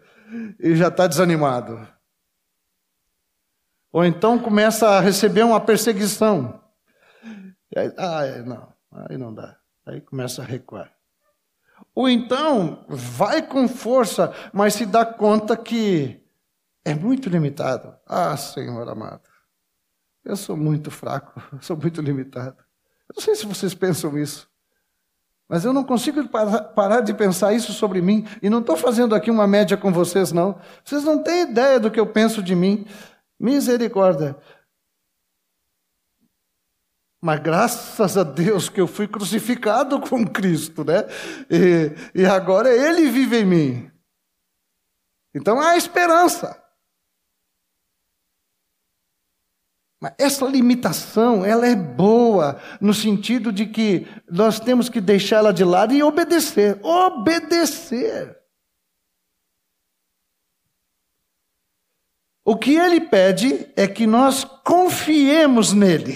e já está desanimado. Ou então começa a receber uma perseguição. Aí, ah, não, aí não dá. Aí começa a recuar. Ou então vai com força, mas se dá conta que é muito limitado. Ah, Senhor amado. Eu sou muito fraco, sou muito limitado. Eu não sei se vocês pensam isso, mas eu não consigo parar de pensar isso sobre mim. E não estou fazendo aqui uma média com vocês, não. Vocês não têm ideia do que eu penso de mim. Misericórdia. Mas graças a Deus que eu fui crucificado com Cristo, né? E, e agora Ele vive em mim. Então há esperança. Mas essa limitação, ela é boa no sentido de que nós temos que deixá-la de lado e obedecer. Obedecer. O que ele pede é que nós confiemos nele.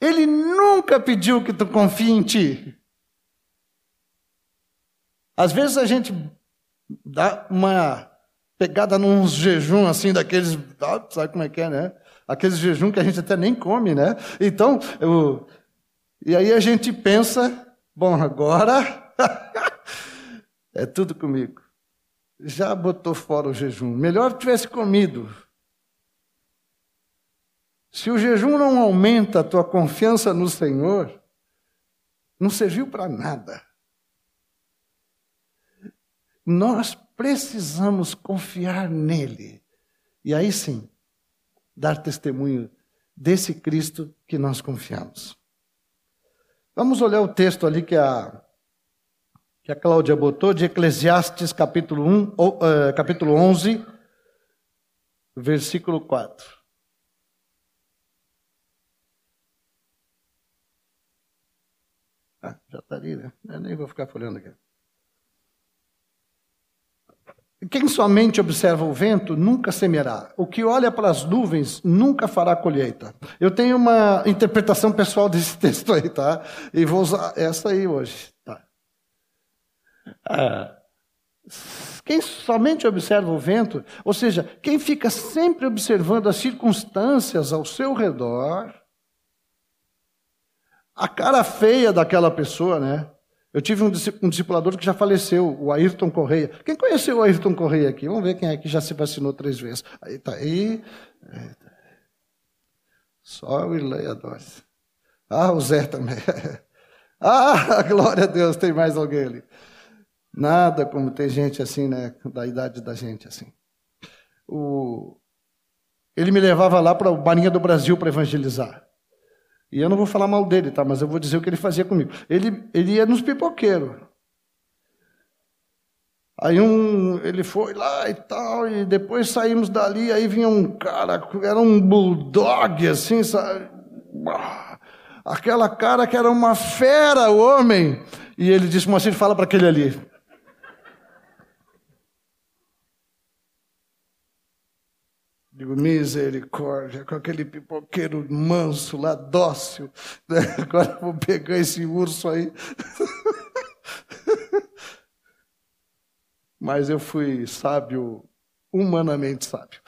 Ele nunca pediu que tu confie em ti. Às vezes a gente dá uma pegada num jejum assim daqueles, ah, sabe como é que é, né? Aqueles jejum que a gente até nem come, né? Então, eu, e aí a gente pensa, bom, agora é tudo comigo. Já botou fora o jejum. Melhor tivesse comido. Se o jejum não aumenta a tua confiança no Senhor, não serviu para nada. Nós precisamos confiar nele. E aí sim, dar testemunho desse Cristo que nós confiamos. Vamos olhar o texto ali que a, que a Cláudia botou, de Eclesiastes capítulo, 1, ou, uh, capítulo 11, versículo 4. Ah, já está ali, né? Eu nem vou ficar folhando aqui. Quem somente observa o vento nunca semeará. O que olha para as nuvens nunca fará colheita. Eu tenho uma interpretação pessoal desse texto aí, tá? E vou usar essa aí hoje. Ah, quem somente observa o vento, ou seja, quem fica sempre observando as circunstâncias ao seu redor, a cara feia daquela pessoa, né? Eu tive um, um discipulador que já faleceu, o Ayrton Correia. Quem conheceu o Ayrton Correia aqui? Vamos ver quem é que já se vacinou três vezes. Aí tá aí. Só o Irlei. Ah, o Zé também. ah, glória a Deus, tem mais alguém ali. Nada como ter gente assim, né? Da idade da gente assim. O... Ele me levava lá para o Barinha do Brasil para evangelizar. E eu não vou falar mal dele, tá? Mas eu vou dizer o que ele fazia comigo. Ele, ele ia nos pipoqueiros. Aí um, ele foi lá e tal, e depois saímos dali, aí vinha um cara, era um bulldog, assim, sabe? Aquela cara que era uma fera, o homem. E ele disse, Moacir, fala para aquele ali. Digo, misericórdia, com aquele pipoqueiro manso lá, dócil. Né? Agora vou pegar esse urso aí. Mas eu fui sábio, humanamente sábio.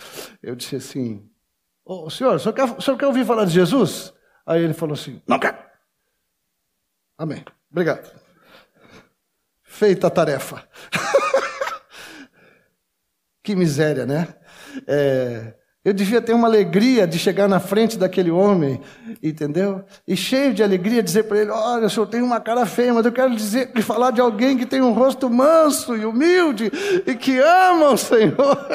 Eu disse assim: oh, senhor, o senhor, quer, o senhor quer ouvir falar de Jesus? Aí ele falou assim: Não quero. Amém. Obrigado. Feita a tarefa. que miséria, né? É, eu devia ter uma alegria de chegar na frente daquele homem, entendeu? E cheio de alegria dizer para ele: Olha, o senhor tem uma cara feia, mas eu quero dizer, falar de alguém que tem um rosto manso e humilde e que ama o Senhor.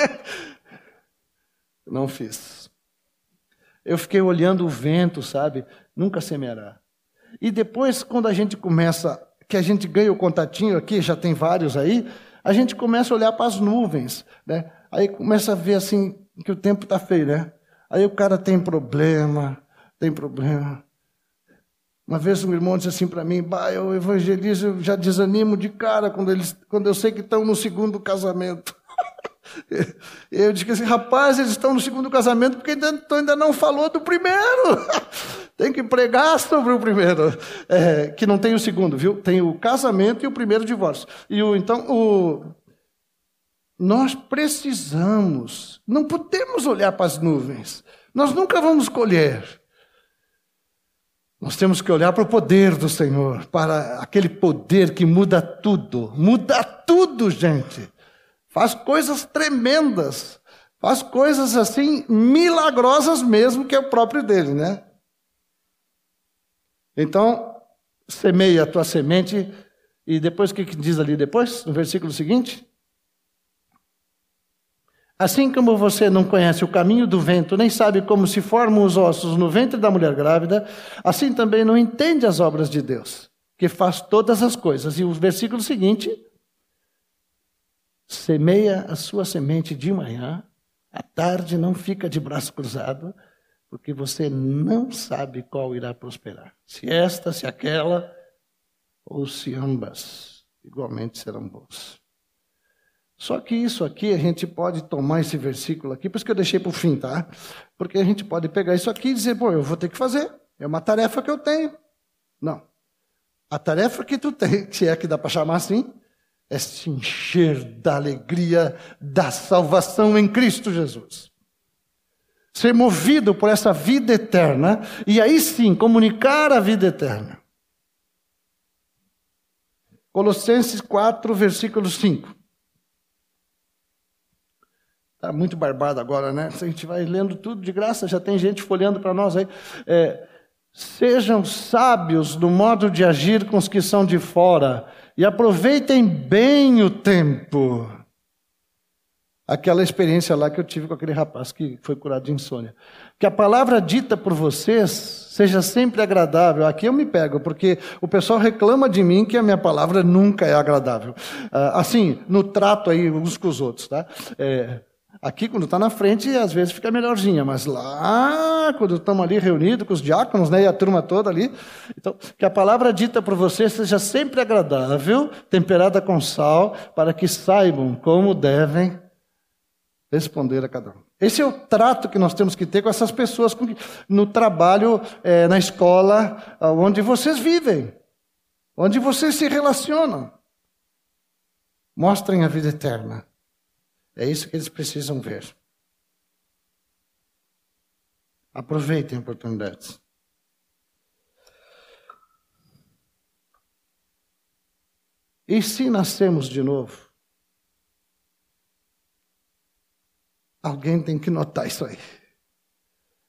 Não fiz. Eu fiquei olhando o vento, sabe? Nunca semeará. E depois, quando a gente começa, que a gente ganha o contatinho aqui, já tem vários aí, a gente começa a olhar para as nuvens, né? Aí começa a ver assim, que o tempo está feio, né? Aí o cara tem problema, tem problema. Uma vez um irmão disse assim para mim, bah, eu evangelizo, eu já desanimo de cara quando, eles, quando eu sei que estão no segundo casamento. eu disse assim, rapaz, eles estão no segundo casamento porque ainda, ainda não falou do primeiro. tem que pregar sobre o primeiro, é, que não tem o segundo, viu? Tem o casamento e o primeiro divórcio. E o, então, o, nós precisamos, não podemos olhar para as nuvens, nós nunca vamos colher. Nós temos que olhar para o poder do Senhor, para aquele poder que muda tudo, muda tudo, gente. Faz coisas tremendas, faz coisas assim milagrosas mesmo, que é o próprio dele, né? Então, semeia a tua semente, e depois o que diz ali depois, no versículo seguinte? Assim como você não conhece o caminho do vento, nem sabe como se formam os ossos no ventre da mulher grávida, assim também não entende as obras de Deus, que faz todas as coisas. E o versículo seguinte: semeia a sua semente de manhã, à tarde não fica de braço cruzado, porque você não sabe qual irá prosperar. Se esta, se aquela, ou se ambas, igualmente serão boas. Só que isso aqui a gente pode tomar esse versículo aqui, por isso que eu deixei para o fim, tá? Porque a gente pode pegar isso aqui e dizer, pô, eu vou ter que fazer. É uma tarefa que eu tenho. Não. A tarefa que tu tem, se é que dá para chamar assim, é se encher da alegria da salvação em Cristo Jesus. Ser movido por essa vida eterna e aí sim comunicar a vida eterna. Colossenses 4, versículo 5. Está muito barbado agora, né? A gente vai lendo tudo de graça, já tem gente folheando para nós aí. É, Sejam sábios no modo de agir com os que são de fora e aproveitem bem o tempo. Aquela experiência lá que eu tive com aquele rapaz que foi curado de insônia. Que a palavra dita por vocês seja sempre agradável. Aqui eu me pego, porque o pessoal reclama de mim que a minha palavra nunca é agradável. Ah, assim, no trato aí uns com os outros, tá? É, Aqui, quando está na frente, às vezes fica melhorzinha, mas lá, quando estamos ali reunidos com os diáconos né, e a turma toda ali, então, que a palavra dita por você seja sempre agradável, temperada com sal, para que saibam como devem responder a cada um. Esse é o trato que nós temos que ter com essas pessoas no trabalho, é, na escola, onde vocês vivem, onde vocês se relacionam. Mostrem a vida eterna. É isso que eles precisam ver. Aproveitem oportunidades. E se nascemos de novo? Alguém tem que notar isso aí.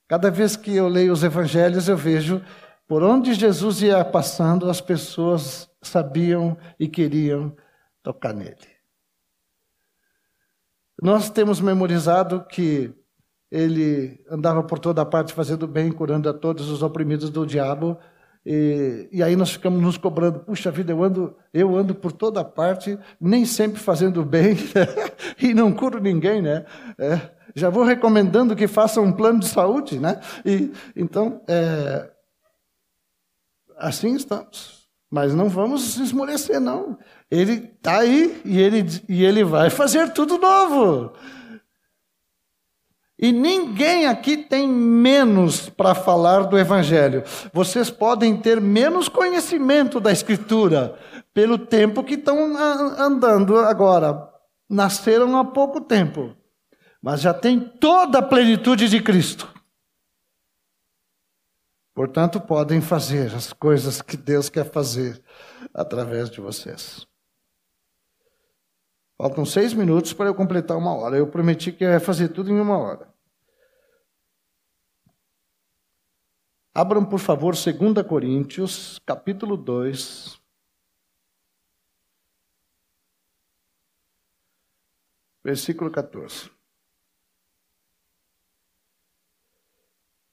Cada vez que eu leio os evangelhos, eu vejo por onde Jesus ia passando, as pessoas sabiam e queriam tocar nele. Nós temos memorizado que ele andava por toda parte fazendo bem, curando a todos os oprimidos do diabo. E, e, aí nós ficamos nos cobrando, puxa vida, eu ando, eu ando por toda parte, nem sempre fazendo bem, e não curo ninguém, né? É, já vou recomendando que façam um plano de saúde, né? E, então, é, assim estamos. Mas não vamos esmorecer, não. Ele está aí e ele, e ele vai fazer tudo novo. E ninguém aqui tem menos para falar do Evangelho. Vocês podem ter menos conhecimento da Escritura pelo tempo que estão andando agora. Nasceram há pouco tempo, mas já tem toda a plenitude de Cristo. Portanto, podem fazer as coisas que Deus quer fazer através de vocês. Faltam seis minutos para eu completar uma hora. Eu prometi que ia fazer tudo em uma hora. Abram, por favor, 2 Coríntios, capítulo 2. Versículo 14.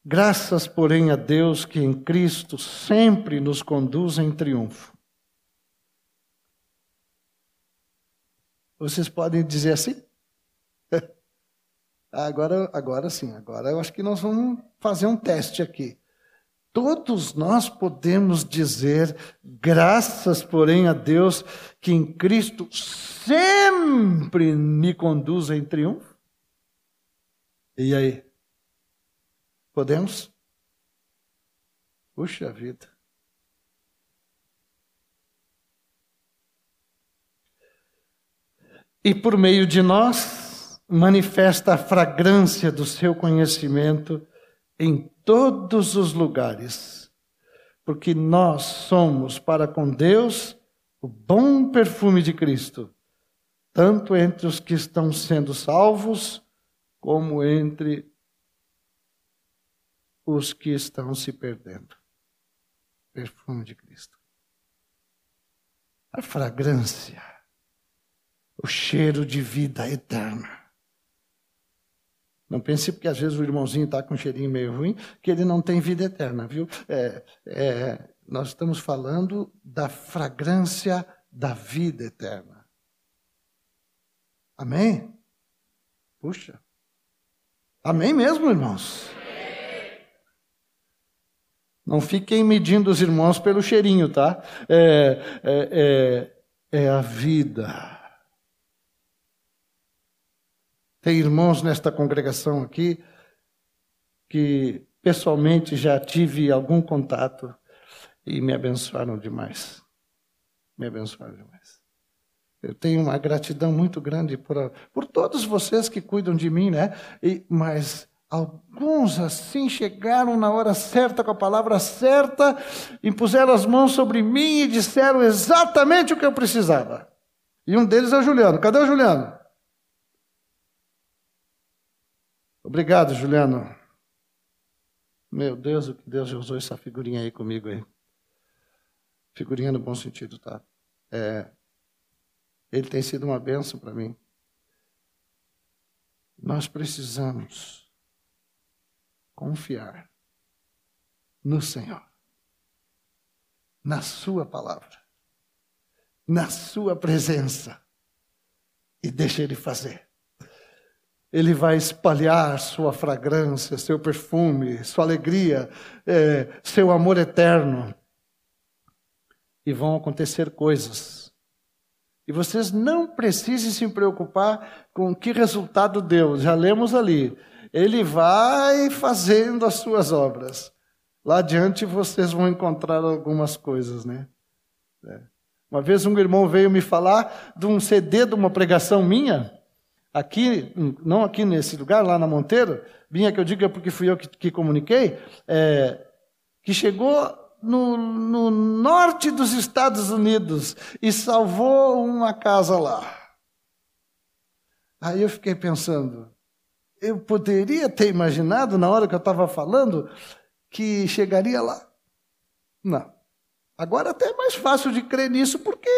Graças, porém, a Deus que em Cristo sempre nos conduz em triunfo Vocês podem dizer assim? agora, agora sim, agora eu acho que nós vamos fazer um teste aqui. Todos nós podemos dizer, graças, porém, a Deus, que em Cristo sempre me conduz em triunfo? E aí? Podemos? Puxa vida. E por meio de nós manifesta a fragrância do seu conhecimento em todos os lugares, porque nós somos para com Deus o bom perfume de Cristo, tanto entre os que estão sendo salvos, como entre os que estão se perdendo. Perfume de Cristo. A fragrância o cheiro de vida eterna. Não pense porque às vezes o irmãozinho está com um cheirinho meio ruim, que ele não tem vida eterna, viu? É, é, nós estamos falando da fragrância da vida eterna. Amém? Puxa. Amém mesmo, irmãos? Não fiquem medindo os irmãos pelo cheirinho, tá? É, é, é, é a vida Tem irmãos nesta congregação aqui que pessoalmente já tive algum contato e me abençoaram demais. Me abençoaram demais. Eu tenho uma gratidão muito grande por, por todos vocês que cuidam de mim, né? E, mas alguns assim chegaram na hora certa, com a palavra certa, impuseram as mãos sobre mim e disseram exatamente o que eu precisava. E um deles é o Juliano. Cadê o Juliano? Obrigado, Juliano. Meu Deus, o que Deus usou essa figurinha aí comigo aí. Figurinha no bom sentido, tá? É, ele tem sido uma bênção para mim. Nós precisamos confiar no Senhor, na Sua palavra, na Sua presença e deixa Ele fazer. Ele vai espalhar sua fragrância, seu perfume, sua alegria, é, seu amor eterno. E vão acontecer coisas. E vocês não precisem se preocupar com que resultado deu. Já lemos ali. Ele vai fazendo as suas obras. Lá adiante vocês vão encontrar algumas coisas, né? É. Uma vez um irmão veio me falar de um CD de uma pregação minha aqui, não aqui nesse lugar, lá na Monteiro, vinha que eu digo é porque fui eu que, que comuniquei, é, que chegou no, no norte dos Estados Unidos e salvou uma casa lá. Aí eu fiquei pensando, eu poderia ter imaginado na hora que eu estava falando que chegaria lá. Não. Agora até é mais fácil de crer nisso porque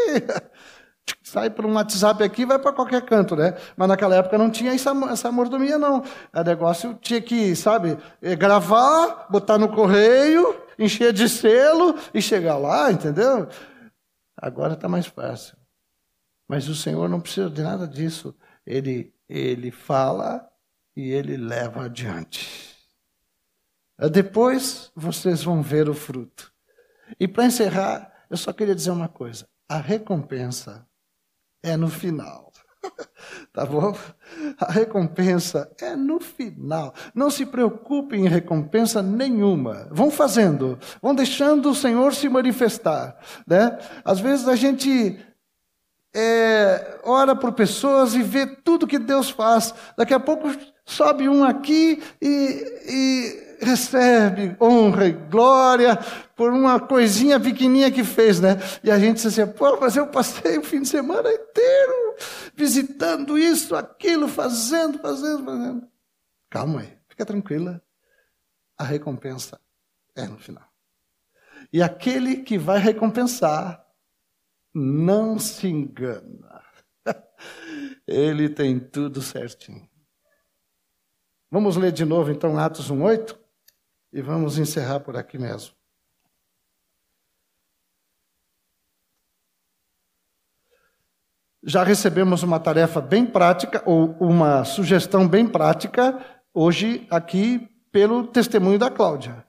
sai por um WhatsApp aqui e vai para qualquer canto, né? Mas naquela época não tinha essa, essa mordomia, não. O negócio tinha que, sabe, é, gravar, botar no correio, encher de selo e chegar lá, entendeu? Agora está mais fácil. Mas o Senhor não precisa de nada disso. Ele, ele fala e ele leva adiante. Depois vocês vão ver o fruto. E para encerrar, eu só queria dizer uma coisa: a recompensa é no final. tá bom? A recompensa é no final. Não se preocupem em recompensa nenhuma. Vão fazendo, vão deixando o Senhor se manifestar. Né? Às vezes a gente é, ora por pessoas e vê tudo que Deus faz. Daqui a pouco sobe um aqui e, e recebe honra e glória por uma coisinha pequenininha que fez, né? E a gente diz assim, pô, mas eu passei o fim de semana inteiro visitando isso, aquilo, fazendo, fazendo, fazendo. Calma aí, fica tranquila. A recompensa é no final. E aquele que vai recompensar não se engana. Ele tem tudo certinho. Vamos ler de novo então Atos 1:8 e vamos encerrar por aqui mesmo. Já recebemos uma tarefa bem prática, ou uma sugestão bem prática, hoje aqui pelo testemunho da Cláudia.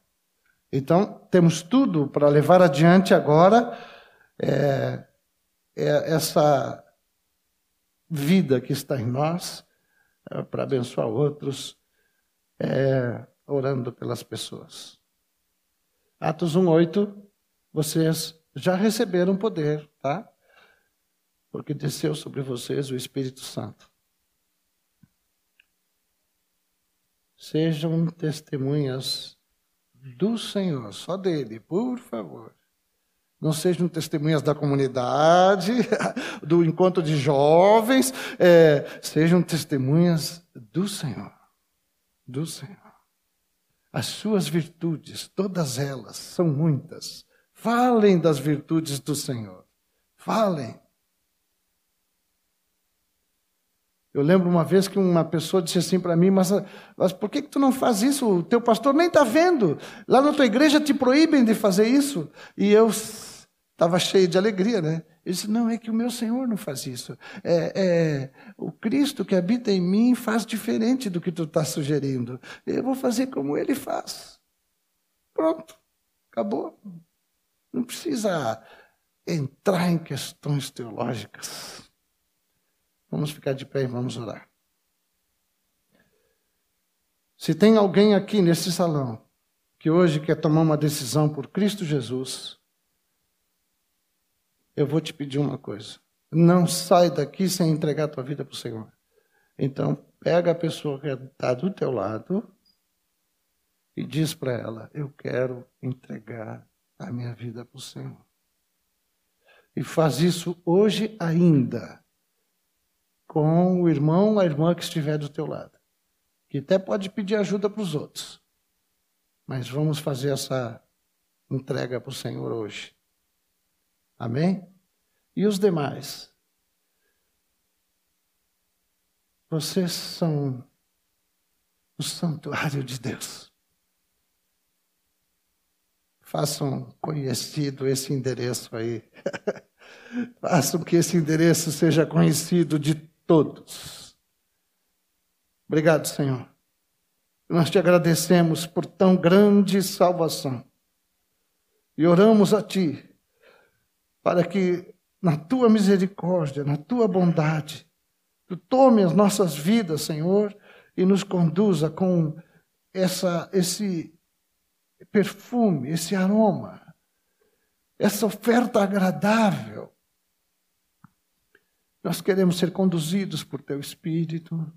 Então, temos tudo para levar adiante agora é, é essa vida que está em nós, é, para abençoar outros. É, orando pelas pessoas. Atos 1:8, vocês já receberam poder, tá? Porque desceu sobre vocês o Espírito Santo. Sejam testemunhas do Senhor, só dele, por favor. Não sejam testemunhas da comunidade, do encontro de jovens, é, sejam testemunhas do Senhor. Do Senhor. As suas virtudes, todas elas, são muitas. Falem das virtudes do Senhor. Falem. Eu lembro uma vez que uma pessoa disse assim para mim, mas, mas por que, que tu não faz isso? O teu pastor nem está vendo. Lá na tua igreja te proíbem de fazer isso. E eu estava cheio de alegria, né? Ele disse: Não, é que o meu Senhor não faz isso. É, é, o Cristo que habita em mim faz diferente do que tu está sugerindo. Eu vou fazer como ele faz. Pronto, acabou. Não precisa entrar em questões teológicas. Vamos ficar de pé e vamos orar. Se tem alguém aqui nesse salão que hoje quer tomar uma decisão por Cristo Jesus, eu vou te pedir uma coisa. Não sai daqui sem entregar a tua vida para o Senhor. Então, pega a pessoa que está do teu lado e diz para ela: Eu quero entregar a minha vida para o Senhor. E faz isso hoje ainda, com o irmão a irmã que estiver do teu lado, que até pode pedir ajuda para os outros. Mas vamos fazer essa entrega para o Senhor hoje. Amém? E os demais? Vocês são o santuário de Deus. Façam conhecido esse endereço aí. Façam que esse endereço seja conhecido de todos. Obrigado, Senhor. Nós te agradecemos por tão grande salvação. E oramos a Ti para que, na Tua misericórdia, na Tua bondade, Tu tome as nossas vidas, Senhor, e nos conduza com essa, esse perfume, esse aroma, essa oferta agradável. Nós queremos ser conduzidos por Teu Espírito,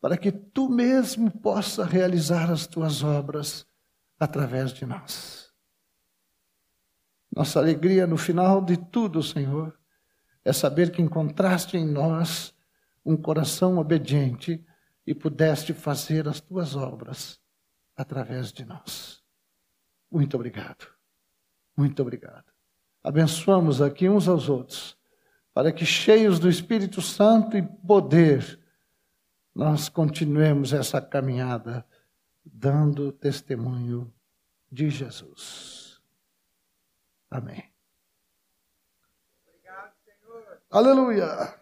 para que Tu mesmo possa realizar as Tuas obras através de nós. Nossa alegria no final de tudo, Senhor, é saber que encontraste em nós um coração obediente e pudeste fazer as tuas obras através de nós. Muito obrigado. Muito obrigado. Abençoamos aqui uns aos outros, para que, cheios do Espírito Santo e poder, nós continuemos essa caminhada dando testemunho de Jesus. Amém. Obrigado, Senhor. Aleluia.